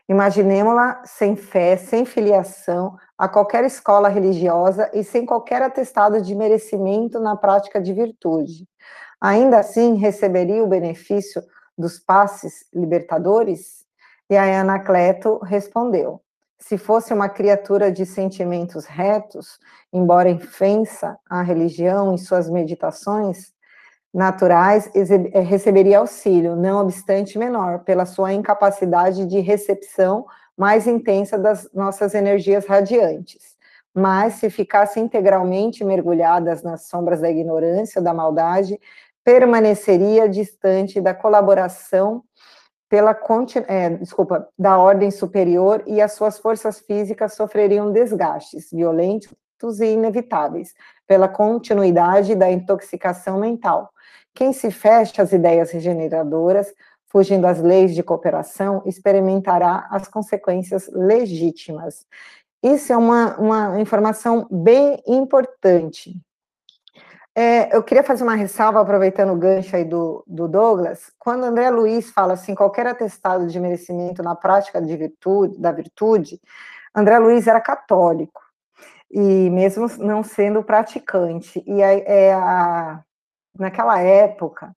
Imaginemos-la sem fé, sem filiação a qualquer escola religiosa e sem qualquer atestado de merecimento na prática de virtude. Ainda assim, receberia o benefício dos passes libertadores? E a Anacleto respondeu: se fosse uma criatura de sentimentos retos, embora infensa à religião em suas meditações, naturais eh, receberia auxílio, não obstante menor, pela sua incapacidade de recepção mais intensa das nossas energias radiantes. Mas, se ficasse integralmente mergulhadas nas sombras da ignorância, da maldade, permaneceria distante da colaboração pela é, desculpa, da ordem superior e as suas forças físicas sofreriam desgastes violentos e inevitáveis pela continuidade da intoxicação mental, quem se fecha às ideias regeneradoras, fugindo às leis de cooperação, experimentará as consequências legítimas. Isso é uma, uma informação bem importante. É, eu queria fazer uma ressalva, aproveitando o gancho aí do, do Douglas, quando André Luiz fala assim, qualquer atestado de merecimento na prática de virtude, da virtude, André Luiz era católico, e mesmo não sendo praticante, e a, é a, naquela época,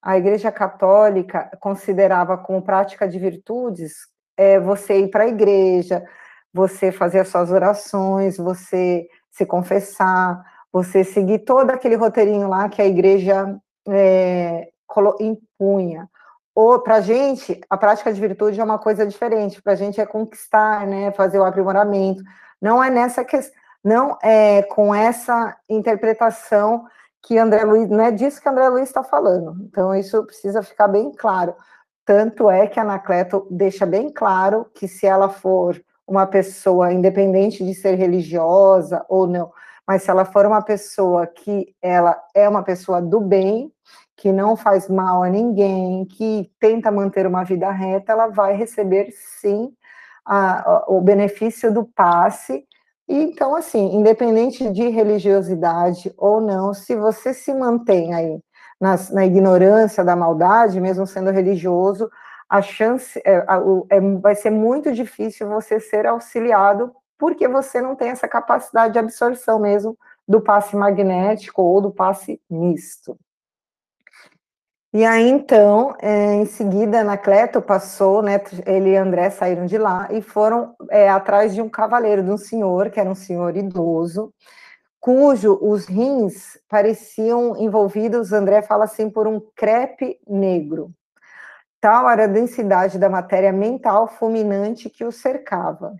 a Igreja Católica considerava como prática de virtudes é, você ir para a igreja, você fazer as suas orações, você se confessar, você seguir todo aquele roteirinho lá que a igreja é, impunha. Ou para a gente, a prática de virtude é uma coisa diferente. Para a gente é conquistar, né, fazer o aprimoramento. Não é nessa questão, não é com essa interpretação que André Luiz, não é disso que André Luiz está falando. Então, isso precisa ficar bem claro. Tanto é que Anacleto deixa bem claro que se ela for uma pessoa independente de ser religiosa ou não, mas se ela for uma pessoa que ela é uma pessoa do bem, que não faz mal a ninguém, que tenta manter uma vida reta, ela vai receber sim a, a, o benefício do passe. Então, assim, independente de religiosidade ou não, se você se mantém aí na, na ignorância da maldade, mesmo sendo religioso, a chance é, é, vai ser muito difícil você ser auxiliado, porque você não tem essa capacidade de absorção mesmo do passe magnético ou do passe misto. E aí, então, é, em seguida, Anacleto passou, né, ele e André saíram de lá e foram é, atrás de um cavaleiro, de um senhor, que era um senhor idoso, cujo os rins pareciam envolvidos, André fala assim, por um crepe negro. Tal era a densidade da matéria mental fulminante que o cercava.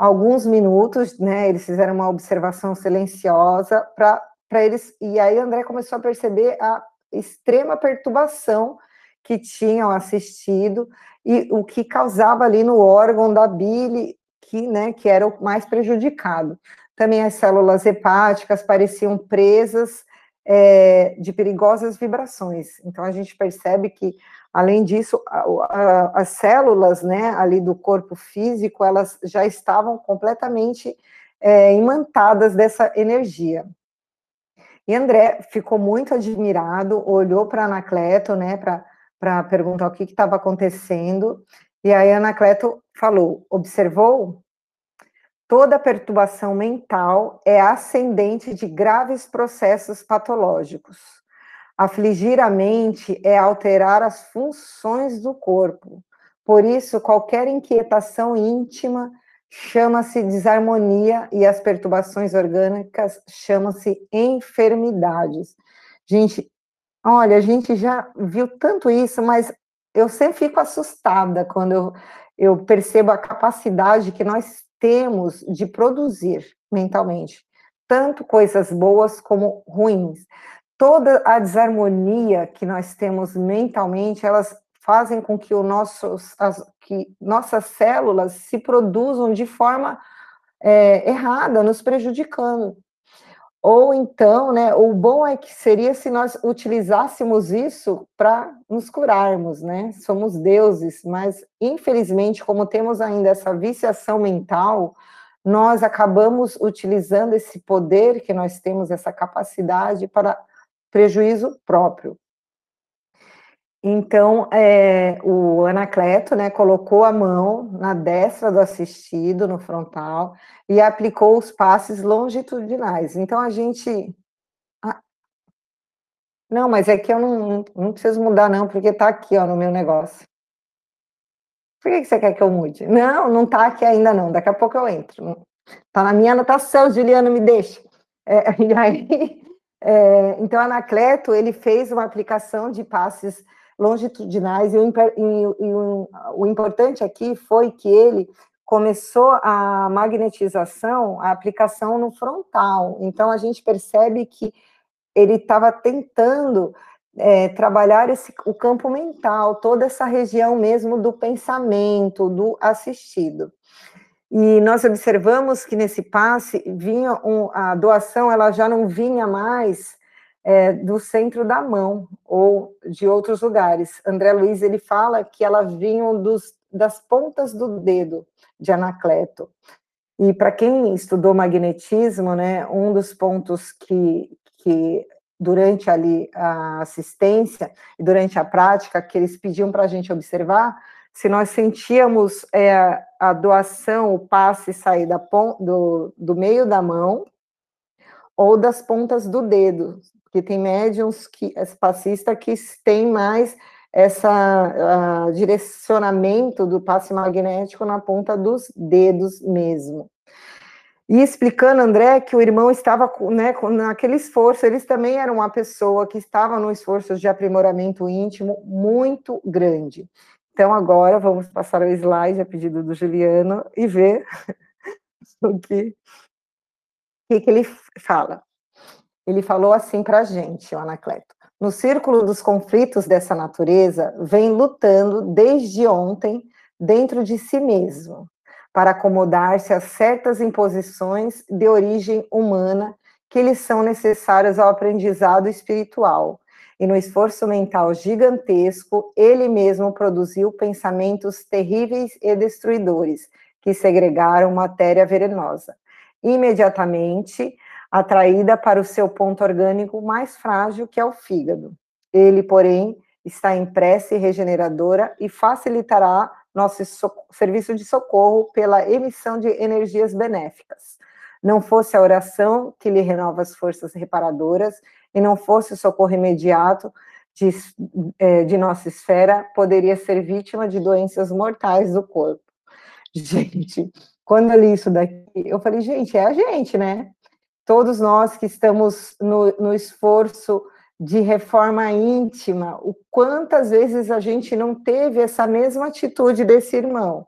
Alguns minutos, né, eles fizeram uma observação silenciosa para eles, e aí André começou a perceber a extrema perturbação que tinham assistido e o que causava ali no órgão da bile, que, né, que era o mais prejudicado. Também as células hepáticas pareciam presas é, de perigosas vibrações. Então a gente percebe que, além disso, a, a, as células, né, ali do corpo físico, elas já estavam completamente é, imantadas dessa energia. E André ficou muito admirado, olhou para Anacleto, né, para perguntar o que estava acontecendo, e aí Anacleto falou: observou? Toda perturbação mental é ascendente de graves processos patológicos. Afligir a mente é alterar as funções do corpo. Por isso, qualquer inquietação íntima chama-se desarmonia e as perturbações orgânicas chamam-se enfermidades. Gente, olha, a gente já viu tanto isso, mas eu sempre fico assustada quando eu, eu percebo a capacidade que nós temos de produzir mentalmente, tanto coisas boas como ruins. Toda a desarmonia que nós temos mentalmente, elas fazem com que, o nossos, as, que nossas células se produzam de forma é, errada, nos prejudicando. Ou então, né, o bom é que seria se nós utilizássemos isso para nos curarmos, né? Somos deuses, mas infelizmente, como temos ainda essa viciação mental, nós acabamos utilizando esse poder que nós temos, essa capacidade para prejuízo próprio. Então, é, o Anacleto né, colocou a mão na destra do assistido, no frontal, e aplicou os passes longitudinais. Então, a gente. Não, mas é que eu não, não preciso mudar, não, porque está aqui ó, no meu negócio. Por que você quer que eu mude? Não, não está aqui ainda, não. Daqui a pouco eu entro. Está na minha anotação, Juliana, me deixa. É, e aí, é, então, Anacleto, ele fez uma aplicação de passes longitudinais, e o, e, o, o importante aqui foi que ele começou a magnetização, a aplicação no frontal. Então, a gente percebe que ele estava tentando é, trabalhar esse, o campo mental, toda essa região mesmo do pensamento, do assistido. E nós observamos que nesse passe vinha um, a doação, ela já não vinha mais é, do centro da mão ou de outros lugares. André Luiz ele fala que elas vinham dos, das pontas do dedo de Anacleto. E para quem estudou magnetismo, né, um dos pontos que, que durante ali a assistência e durante a prática que eles pediam para a gente observar, se nós sentíamos é, a doação, o passe sair da, do, do meio da mão ou das pontas do dedo, porque tem médiums que, passista que tem mais essa uh, direcionamento do passe magnético na ponta dos dedos mesmo. E explicando, André, que o irmão estava né, naquele esforço, eles também eram uma pessoa que estava num esforço de aprimoramento íntimo muito grande. Então, agora vamos passar o slide a pedido do Juliano e ver o que, que, que ele fala ele falou assim para a gente, o Anacleto. No círculo dos conflitos dessa natureza, vem lutando desde ontem dentro de si mesmo, para acomodar-se a certas imposições de origem humana que lhes são necessárias ao aprendizado espiritual. E no esforço mental gigantesco, ele mesmo produziu pensamentos terríveis e destruidores, que segregaram matéria venenosa. Imediatamente, atraída para o seu ponto orgânico mais frágil, que é o fígado. Ele, porém, está em prece regeneradora e facilitará nosso serviço de socorro pela emissão de energias benéficas. Não fosse a oração que lhe renova as forças reparadoras e não fosse o socorro imediato de, é, de nossa esfera, poderia ser vítima de doenças mortais do corpo. Gente, quando eu li isso daqui, eu falei, gente, é a gente, né? todos nós que estamos no, no esforço de reforma íntima, o quantas vezes a gente não teve essa mesma atitude desse irmão,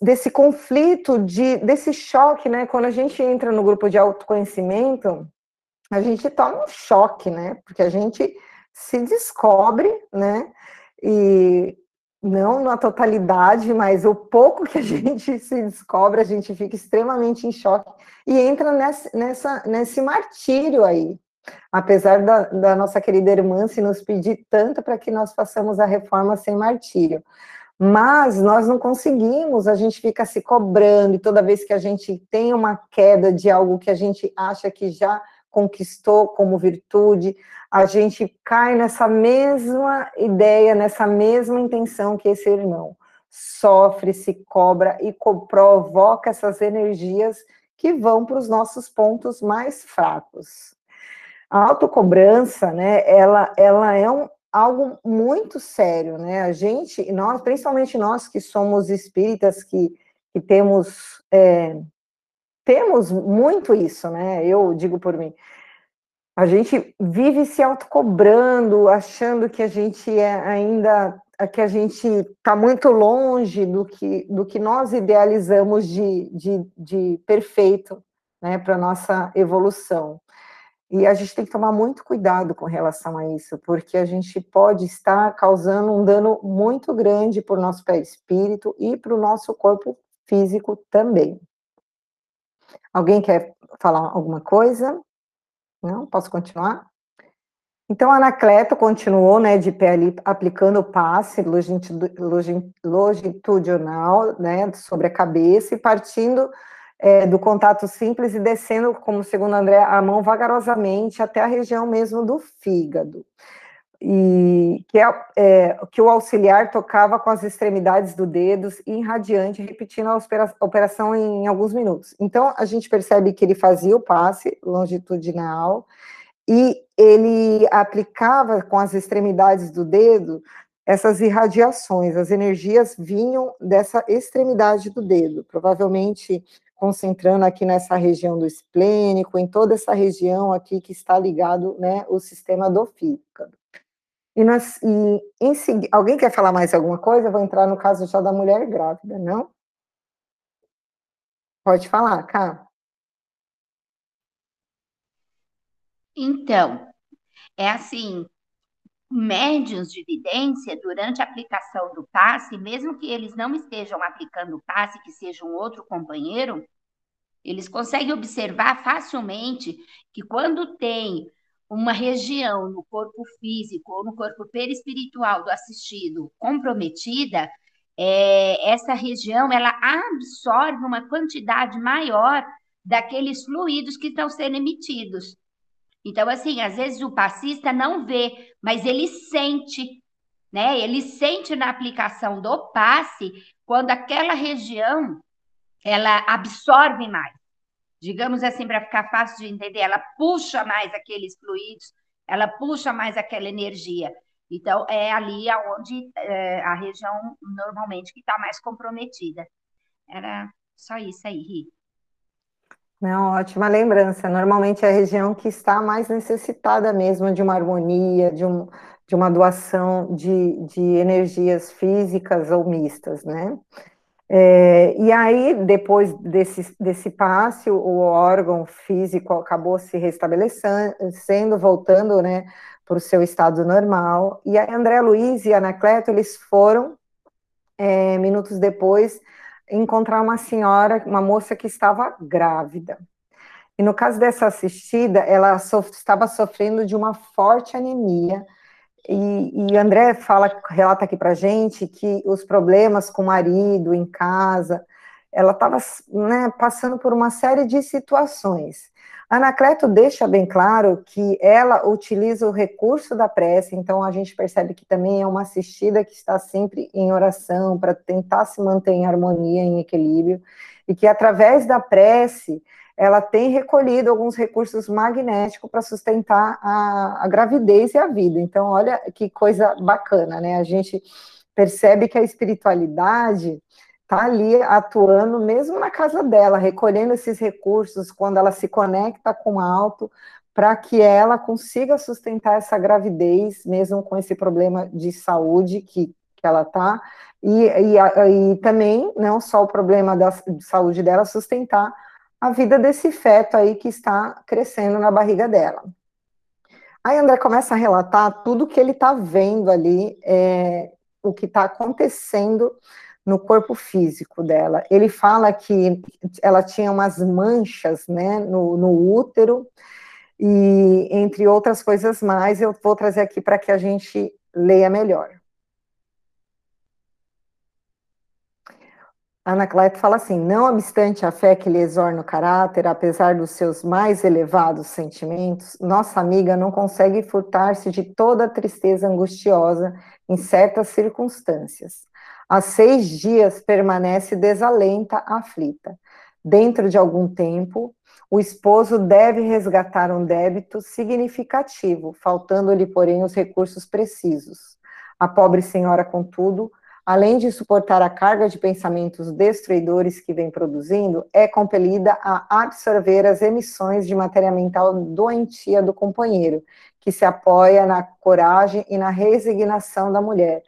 desse conflito, de, desse choque, né? Quando a gente entra no grupo de autoconhecimento, a gente toma um choque, né? Porque a gente se descobre, né? E não na totalidade, mas o pouco que a gente se descobre, a gente fica extremamente em choque e entra nessa, nessa, nesse martírio aí. Apesar da, da nossa querida irmã se nos pedir tanto para que nós façamos a reforma sem martírio. Mas nós não conseguimos, a gente fica se cobrando, e toda vez que a gente tem uma queda de algo que a gente acha que já conquistou como virtude, a gente cai nessa mesma ideia, nessa mesma intenção que esse irmão. Sofre, se cobra e provoca essas energias que vão para os nossos pontos mais fracos. A autocobrança, né, ela, ela é um, algo muito sério, né? A gente, nós, principalmente nós que somos espíritas, que, que temos, é, temos muito isso, né? Eu digo por mim. A gente vive se autocobrando, achando que a gente é ainda que a gente está muito longe do que, do que nós idealizamos de, de, de perfeito né, para a nossa evolução. E a gente tem que tomar muito cuidado com relação a isso, porque a gente pode estar causando um dano muito grande para o nosso pé espírito e para o nosso corpo físico também. Alguém quer falar alguma coisa? Não? Posso continuar? Então, Anacleto continuou, né, de pé ali, aplicando o passe longitudinal, né, sobre a cabeça e partindo é, do contato simples e descendo, como segundo André, a mão vagarosamente até a região mesmo do fígado. E que, é, é, que o auxiliar tocava com as extremidades do dedos e irradiante, repetindo a operação em alguns minutos. Então, a gente percebe que ele fazia o passe longitudinal, e ele aplicava com as extremidades do dedo essas irradiações, as energias vinham dessa extremidade do dedo, provavelmente concentrando aqui nessa região do esplênico, em toda essa região aqui que está ligado, né, o sistema do fígado. E, nós, e em seguida, alguém quer falar mais alguma coisa? Eu vou entrar no caso já da mulher grávida, não? Pode falar, Cá. Então, é assim, médios de evidência, durante a aplicação do passe, mesmo que eles não estejam aplicando o passe, que seja um outro companheiro, eles conseguem observar facilmente que quando tem uma região no corpo físico ou no corpo perispiritual do assistido comprometida, é, essa região ela absorve uma quantidade maior daqueles fluidos que estão sendo emitidos. Então, assim, às vezes o passista não vê, mas ele sente, né? Ele sente na aplicação do passe quando aquela região ela absorve mais. Digamos assim, para ficar fácil de entender, ela puxa mais aqueles fluidos, ela puxa mais aquela energia. Então, é ali onde é, a região normalmente que está mais comprometida. Era só isso aí, Ri. Não, ótima lembrança. Normalmente é a região que está mais necessitada mesmo de uma harmonia, de, um, de uma doação de, de energias físicas ou mistas, né? É, e aí, depois desse, desse passe, o órgão físico acabou se restabelecendo, voltando, né, para o seu estado normal. E a André Luiz e Anacleto, eles foram, é, minutos depois, encontrar uma senhora, uma moça que estava grávida. E no caso dessa assistida, ela estava sofrendo de uma forte anemia. E, e André fala, relata aqui para gente que os problemas com o marido em casa, ela estava né, passando por uma série de situações. Anacleto deixa bem claro que ela utiliza o recurso da prece, então a gente percebe que também é uma assistida que está sempre em oração para tentar se manter em harmonia, em equilíbrio, e que através da prece ela tem recolhido alguns recursos magnéticos para sustentar a, a gravidez e a vida. Então, olha que coisa bacana, né? A gente percebe que a espiritualidade está ali atuando mesmo na casa dela, recolhendo esses recursos quando ela se conecta com o alto, para que ela consiga sustentar essa gravidez, mesmo com esse problema de saúde que, que ela está, e, e, e, também não só o problema da de saúde dela, sustentar a vida desse feto aí que está crescendo na barriga dela. Aí André começa a relatar tudo que ele está vendo ali, é, o que está acontecendo no corpo físico dela. Ele fala que ela tinha umas manchas, né, no, no útero, e entre outras coisas mais, eu vou trazer aqui para que a gente leia melhor. Anacleto fala assim: não obstante a fé que lhe exorna o caráter, apesar dos seus mais elevados sentimentos, nossa amiga não consegue furtar-se de toda a tristeza angustiosa em certas circunstâncias. Há seis dias permanece desalenta, aflita. Dentro de algum tempo, o esposo deve resgatar um débito significativo, faltando-lhe, porém, os recursos precisos. A pobre senhora, contudo, além de suportar a carga de pensamentos destruidores que vem produzindo, é compelida a absorver as emissões de matéria mental doentia do companheiro, que se apoia na coragem e na resignação da mulher,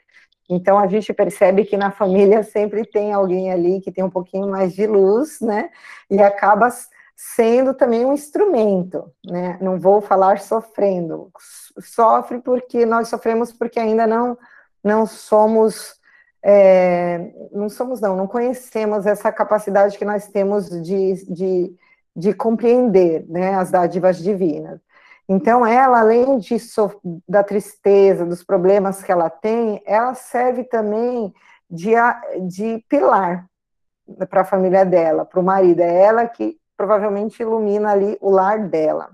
então a gente percebe que na família sempre tem alguém ali que tem um pouquinho mais de luz, né? E acaba sendo também um instrumento, né? Não vou falar sofrendo. Sofre porque nós sofremos porque ainda não não somos é, não somos não, não conhecemos essa capacidade que nós temos de, de, de compreender, né, as dádivas divinas. Então, ela, além de da tristeza, dos problemas que ela tem, ela serve também de, de pilar para a família dela, para o marido. É ela que provavelmente ilumina ali o lar dela.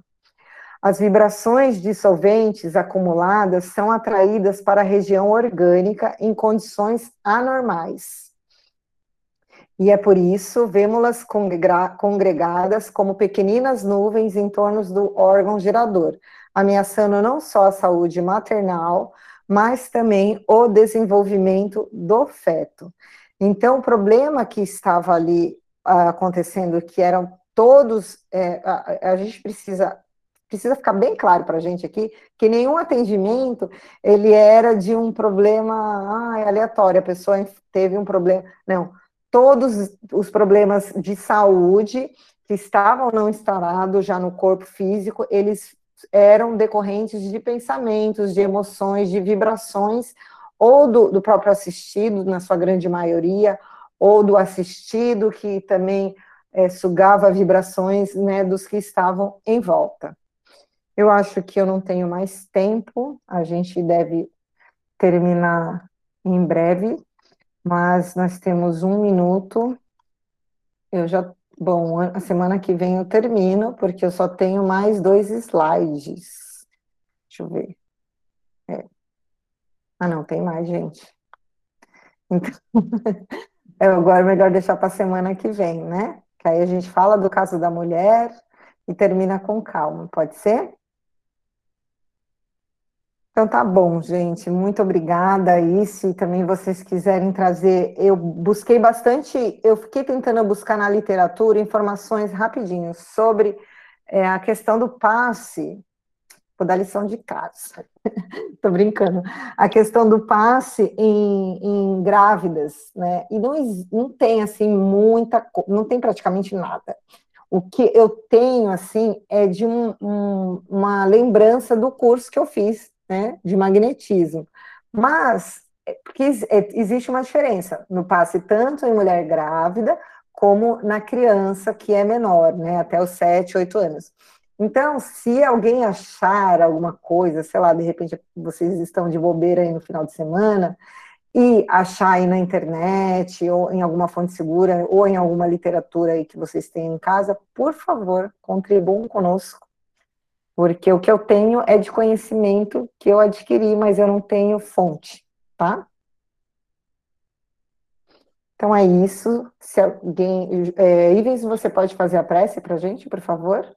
As vibrações dissolventes acumuladas são atraídas para a região orgânica em condições anormais. E é por isso vemos-las congregadas como pequeninas nuvens em torno do órgão gerador, ameaçando não só a saúde maternal, mas também o desenvolvimento do feto. Então, o problema que estava ali uh, acontecendo, que eram todos, é, a, a, gente precisa precisa ficar bem claro para a gente aqui que nenhum atendimento ele era de um problema ah, aleatório, a pessoa teve um problema. Não, todos os problemas de saúde que estavam não instalados já no corpo físico, eles eram decorrentes de pensamentos, de emoções, de vibrações, ou do, do próprio assistido, na sua grande maioria, ou do assistido que também é, sugava vibrações né, dos que estavam em volta. Eu acho que eu não tenho mais tempo, a gente deve terminar em breve, mas nós temos um minuto. Eu já, bom, a semana que vem eu termino, porque eu só tenho mais dois slides. Deixa eu ver. É. Ah, não, tem mais, gente. Então, é agora é melhor deixar para a semana que vem, né? Que aí a gente fala do caso da mulher e termina com calma, pode ser? Então tá bom, gente. Muito obrigada. E se também vocês quiserem trazer, eu busquei bastante, eu fiquei tentando buscar na literatura informações rapidinho sobre é, a questão do passe, vou dar lição de casa. Tô brincando. A questão do passe em, em grávidas, né? E não, não tem assim muita, não tem praticamente nada. O que eu tenho assim é de um, um, uma lembrança do curso que eu fiz né, de magnetismo. Mas, é, porque é, existe uma diferença no passe tanto em mulher grávida, como na criança que é menor, né, até os 7, 8 anos. Então, se alguém achar alguma coisa, sei lá, de repente vocês estão de bobeira aí no final de semana, e achar aí na internet, ou em alguma fonte segura, ou em alguma literatura aí que vocês têm em casa, por favor, contribuam conosco porque o que eu tenho é de conhecimento que eu adquiri, mas eu não tenho fonte, tá? Então é isso. Se alguém. É, Ivens, você pode fazer a prece para gente, por favor?